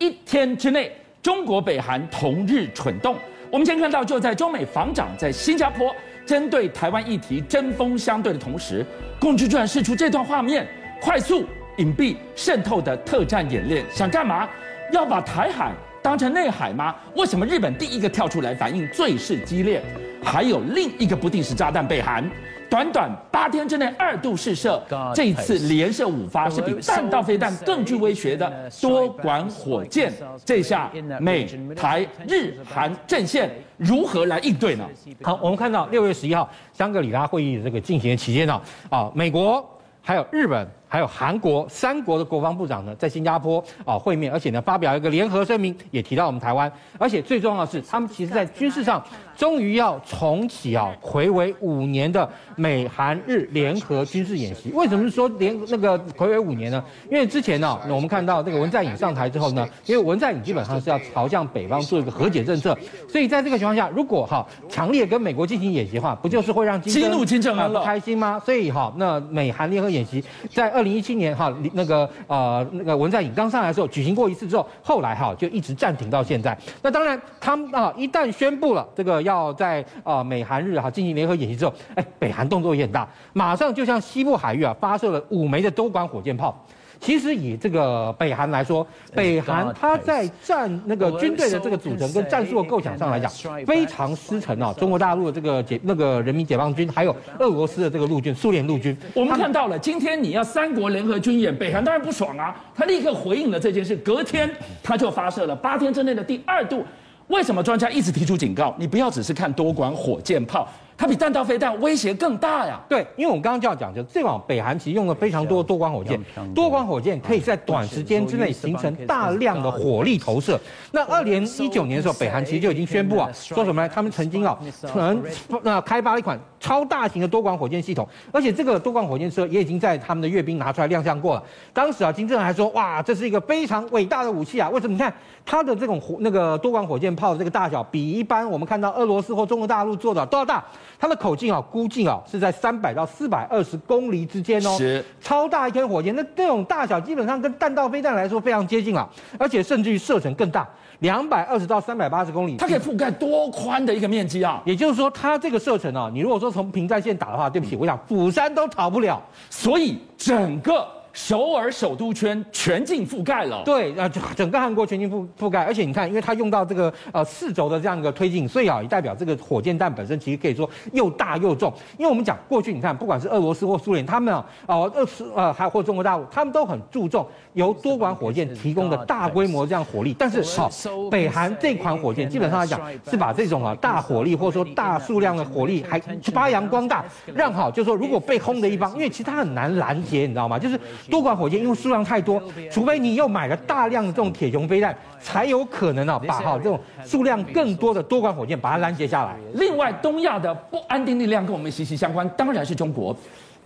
一天之内，中国北韩同日蠢动。我们先看到，就在中美防长在新加坡针对台湾议题针锋相对的同时，共军居然释出这段画面：快速、隐蔽、渗透的特战演练，想干嘛？要把台海当成内海吗？为什么日本第一个跳出来反应最是激烈？还有另一个不定时炸弹被韩。短短八天之内二度试射，这一次连射五发，是比弹道飞弹更具威胁的多管火箭。这下美台日韩阵线如何来应对呢？好，我们看到六月十一号香格里拉会议的这个进行的期间呢，啊，美国还有日本。还有韩国三国的国防部长呢，在新加坡啊会面，而且呢发表一个联合声明，也提到我们台湾。而且最重要的是，他们其实在军事上终于要重启啊，睽违五年的美韩日联合军事演习。为什么说连那个睽违五年呢？因为之前呢，我们看到这个文在寅上台之后呢，因为文在寅基本上是要朝向北方做一个和解政策，所以在这个情况下，如果哈强烈跟美国进行演习的话，不就是会让激怒金正恩了？开心吗？所以哈，那美韩联合演习在二零一七年哈，那个呃那个文在寅刚上来的时候举行过一次之后，后来哈就一直暂停到现在。那当然，他们啊一旦宣布了这个要在啊美韩日哈进行联合演习之后，哎，北韩动作也很大，马上就向西部海域啊发射了五枚的多管火箭炮。其实以这个北韩来说，北韩它在战那个军队的这个组成跟战术的构想上来讲，非常失衡啊中国大陆的这个解那个人民解放军，还有俄罗斯的这个陆军，苏联陆军。我们看到了，今天你要三国联合军演，北韩当然不爽啊，他立刻回应了这件事，隔天他就发射了八天之内的第二度。为什么专家一直提出警告？你不要只是看多管火箭炮。它比弹道飞弹威胁更大呀！对，因为我们刚刚就要讲，就这往北韩其实用了非常多的多管火箭，多管火箭可以在短时间之内形成大量的火力投射。那二零一九年的时候，北韩其实就已经宣布啊，说什么呢？他们曾经啊，可能那开发了一款超大型的多管火箭系统，而且这个多管火箭车也已经在他们的阅兵拿出来亮相过了。当时啊，金正恩还说，哇，这是一个非常伟大的武器啊！为什么？你看它的这种火那个多管火箭炮的这个大小，比一般我们看到俄罗斯或中国大陆做的都要大。它的口径啊，估计啊是在三百到四百二十公里之间哦，是超大一颗火箭。那这种大小基本上跟弹道飞弹来说非常接近了，而且甚至于射程更大，两百二十到三百八十公里。它可以覆盖多宽的一个面积啊？也就是说，它这个射程啊，你如果说从平战线打的话，对不起，我想釜山都逃不了。所以整个。首尔首都圈全境覆盖了，对，啊，整个韩国全境覆覆盖，而且你看，因为它用到这个呃四轴的这样一个推进，所以啊，也代表这个火箭弹本身其实可以说又大又重。因为我们讲过去，你看，不管是俄罗斯或苏联，他们啊，哦，俄斯呃还或中国大陆，他们都很注重由多管火箭提供的大规模这样火力。但是好，北韩这款火箭基本上来讲是把这种啊大火力或者说大数量的火力还发扬光大，让好就是说如果被轰的一方，因为其实它很难拦截，你知道吗？就是。多管火箭因为数量太多，除非你又买了大量的这种铁穹飞弹，才有可能啊把哈这种数量更多的多管火箭把它拦截下来。另外，东亚的不安定力量跟我们息息相关，当然是中国。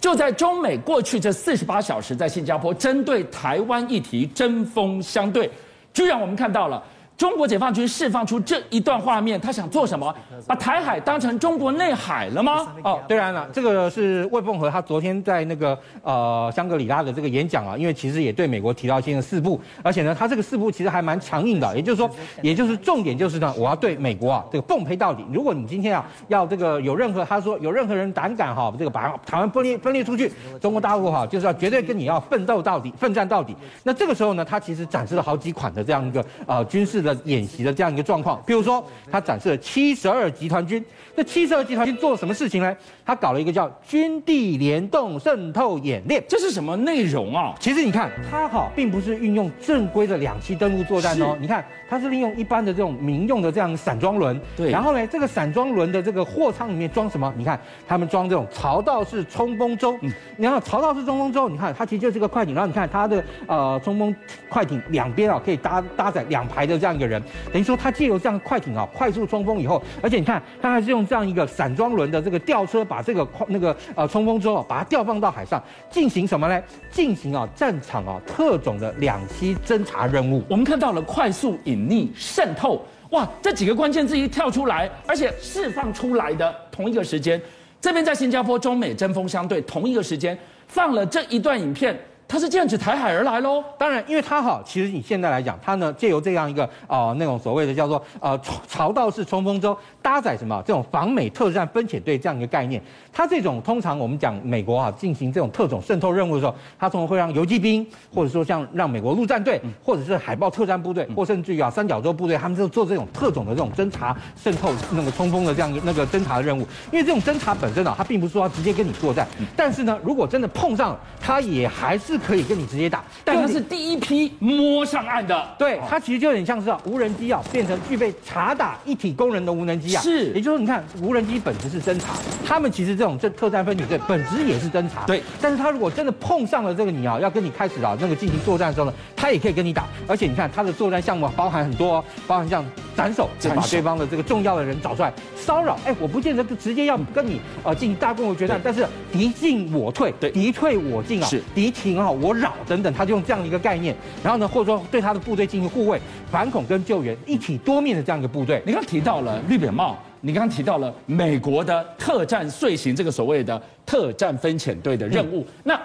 就在中美过去这四十八小时，在新加坡针对台湾议题针锋相对，居然我们看到了。中国解放军释放出这一段画面，他想做什么？把台海当成中国内海了吗？哦，当然了，这个是魏凤和他昨天在那个呃香格里拉的这个演讲啊，因为其实也对美国提到新的四步，而且呢，他这个四步其实还蛮强硬的，也就是说，也就是重点就是呢，我要对美国啊这个奉陪到底。如果你今天啊要这个有任何他说有任何人胆敢哈这个把台湾分裂分裂出去，中国大陆哈就是要绝对跟你要奋斗到底，奋战到底。那这个时候呢，他其实展示了好几款的这样一个呃军事。的演习的这样一个状况，比如说他展示了七十二集团军，这七十二集团军做了什么事情呢？他搞了一个叫军地联动渗透演练，这是什么内容啊？其实你看，它哈并不是运用正规的两栖登陆作战哦，你看它是利用一般的这种民用的这样散装轮，对，然后呢，这个散装轮的这个货舱里面装什么？你看他们装这种槽道式冲锋舟，嗯，然后槽道式冲锋舟，你看它其实就是个快艇，然后你看它的呃冲锋快艇两边啊可以搭搭载两排的这样。一个人等于说，他借由这样快艇啊，快速冲锋以后，而且你看，他还是用这样一个散装轮的这个吊车，把这个那个呃冲锋舟啊，把它调放到海上，进行什么呢？进行啊战场啊特种的两栖侦察任务。我们看到了快速、隐匿、渗透，哇，这几个关键字一跳出来，而且释放出来的同一个时间，这边在新加坡，中美针锋相对，同一个时间放了这一段影片。他是这样子台海而来喽。当然，因为他哈，其实你现在来讲，他呢借由这样一个啊、那种所谓的叫做呃潮道式冲锋舟搭载什么这种防美特战分遣队这样一个概念。它这种通常我们讲美国啊进行这种特种渗透任务的时候，它通常会让游击兵，或者说像让美国陆战队，或者是海豹特战部队，或甚至于啊三角洲部队，他们就做这种特种的这种侦察渗透那个冲锋的这样那个侦察的任务。因为这种侦察本身啊，它并不是说要直接跟你作战，但是呢，如果真的碰上了，它也还是可以跟你直接打。但它是第一批摸上岸的，对，它其实就有点像是啊无人机啊变成具备察打一体功能的无人机啊。是，也就是说，你看无人机本质是侦察，他们其实这种这特战分遣队本质也是侦察。对，但是他如果真的碰上了这个你啊，要跟你开始啊那个进行作战的时候呢，他也可以跟你打。而且你看他的作战项目包含很多，包含像斩首，就把对方的这个重要的人找出来骚扰。哎，我不见得就直接要跟你呃进行大规模决战，但是敌进我退，对，敌退我进啊，是敌停啊我扰等等，他就用这样的一个概念。然后呢，或者说对他的部队进行护卫、反恐跟救援一体多面的这样一个部队。你刚提到了绿扁帽。你刚刚提到了美国的特战遂行这个所谓的特战分遣队的任务，嗯、那。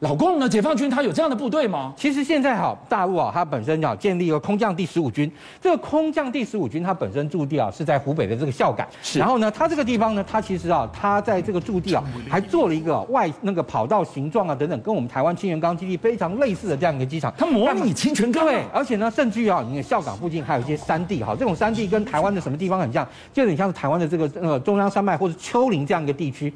老共呢？解放军他有这样的部队吗？其实现在哈，大陆啊，它本身要建立一个空降第十五军。这个空降第十五军，它本身驻地啊是在湖北的这个孝感。是。然后呢，它这个地方呢，它其实啊，它在这个驻地啊，还做了一个外那个跑道形状啊等等，跟我们台湾清泉岗基地非常类似的这样一个机场。它模拟清泉岗。对，而且呢，甚至于啊，你看孝感附近还有一些山地哈，这种山地跟台湾的什么地方很像，就有点像是台湾的这个呃中央山脉或者丘陵这样一个地区。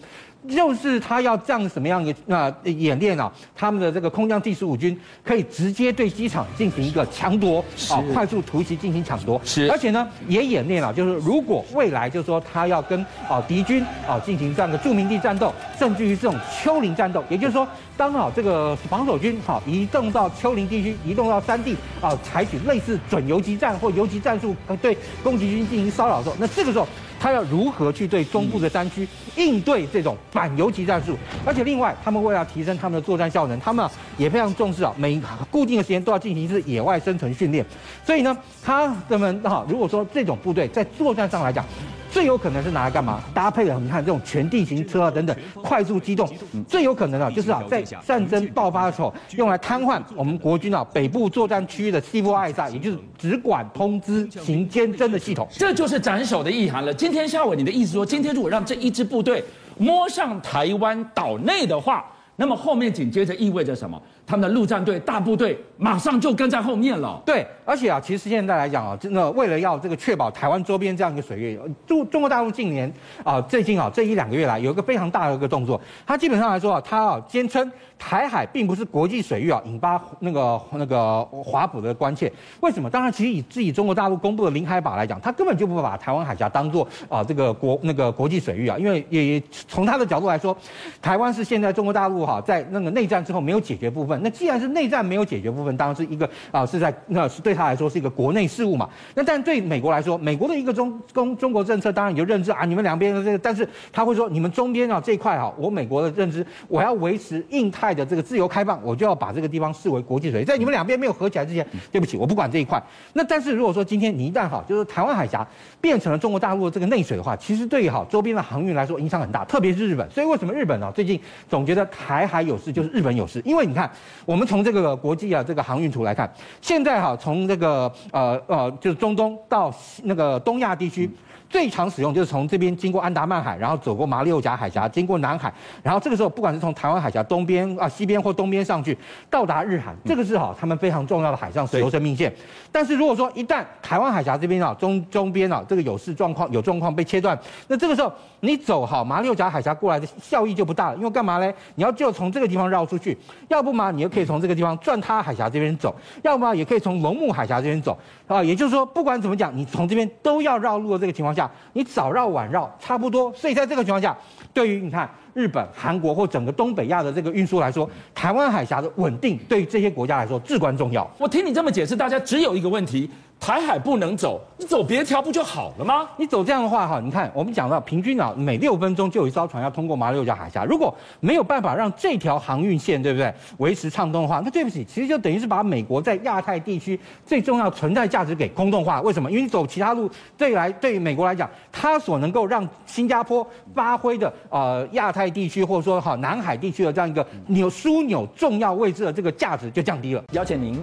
就是他要这样什么样一个啊演练啊，他们的这个空降第十五军可以直接对机场进行一个抢夺啊，快速突袭进行抢夺。是，而且呢也演练了，就是如果未来就是说他要跟啊敌军啊进行这样的著名地战斗，甚至于这种丘陵战斗，也就是说当好这个防守军好移动到丘陵地区，移动到山地啊，采取类似准游击战或游击战术对攻击军进行骚扰的时候，那这个时候。他要如何去对中部的山区应对这种反游击战术？而且另外，他们为了提升他们的作战效能，他们也非常重视啊，每固定的时间都要进行一次野外生存训练。所以呢，他们哈，如果说这种部队在作战上来讲，最有可能是拿来干嘛？搭配了你看这种全地形车啊等等，快速机动。最有可能啊，就是啊，在战争爆发的时候，用来瘫痪我们国军啊北部作战区域的 C4ISR，也就是只管通知行监侦的系统。这就是斩首的意涵了。今天下午，你的意思说，今天如果让这一支部队摸上台湾岛内的话，那么后面紧接着意味着什么？他们的陆战队大部队马上就跟在后面了。对，而且啊，其实现在来讲啊，真的为了要这个确保台湾周边这样一个水域，中中国大陆近年啊，最近啊这一两个月来有一个非常大的一个动作，它基本上来说啊，它啊坚称台海并不是国际水域啊，引发那个那个华府的关切。为什么？当然，其实以自己中国大陆公布的领海法来讲，它根本就不把台湾海峡当做啊这个国那个国际水域啊，因为也从他的角度来说，台湾是现在中国大陆哈在那个内战之后没有解决部分。那既然是内战没有解决部分，当然是一个啊，是在那是对他来说是一个国内事务嘛。那但对美国来说，美国的一个中中中国政策，当然你就认知啊，你们两边的这个，但是他会说，你们中间啊这一块哈，我美国的认知，我要维持印太的这个自由开放，我就要把这个地方视为国际水域。在你们两边没有合起来之前，对不起，我不管这一块。那但是如果说今天你一旦哈，就是台湾海峡变成了中国大陆的这个内水的话，其实对于哈周边的航运来说影响很大，特别是日本。所以为什么日本啊最近总觉得台海有事，就是日本有事？因为你看我们。从这个国际啊，这个航运图来看，现在哈，从这个呃呃，就是中东到那个东亚地区。最常使用就是从这边经过安达曼海，然后走过马六甲海峡，经过南海，然后这个时候不管是从台湾海峡东边啊、西边或东边上去，到达日韩，这个是哈他们非常重要的海上石油生命线。但是如果说一旦台湾海峡这边啊中中边啊这个有事状况有状况被切断，那这个时候你走好马六甲海峡过来的效益就不大了，因为干嘛呢？你要就从这个地方绕出去，要不嘛你又可以从这个地方转他海峡这边走，要么也可以从龙目海峡这边走啊。也就是说，不管怎么讲，你从这边都要绕路的这个情况下。你早绕晚绕差不多，所以在这个情况下，对于你看日本、韩国或整个东北亚的这个运输来说，台湾海峡的稳定对于这些国家来说至关重要。我听你这么解释，大家只有一个问题。台海不能走，你走别条不就好了吗？你走这样的话，哈，你看我们讲到平均啊，每六分钟就有一艘船要通过马六甲海峡。如果没有办法让这条航运线，对不对，维持畅通的话，那对不起，其实就等于是把美国在亚太地区最重要存在价值给空洞化。为什么？因为你走其他路，对来对于美国来讲，它所能够让新加坡发挥的呃亚太。太地区或者说哈南海地区的这样一个纽枢纽重要位置的这个价值就降低了。邀请您